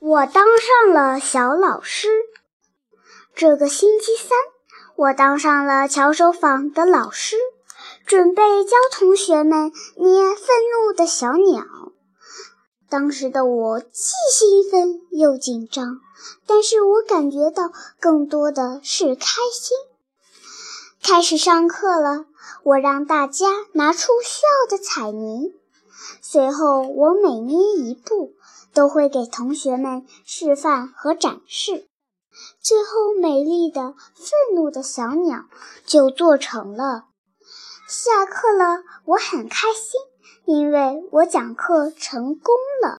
我当上了小老师。这个星期三，我当上了巧手坊的老师，准备教同学们捏愤怒的小鸟。当时的我既兴奋又紧张，但是我感觉到更多的是开心。开始上课了，我让大家拿出需要的彩泥，随后我每捏一步。都会给同学们示范和展示，最后美丽的愤怒的小鸟就做成了。下课了，我很开心，因为我讲课成功。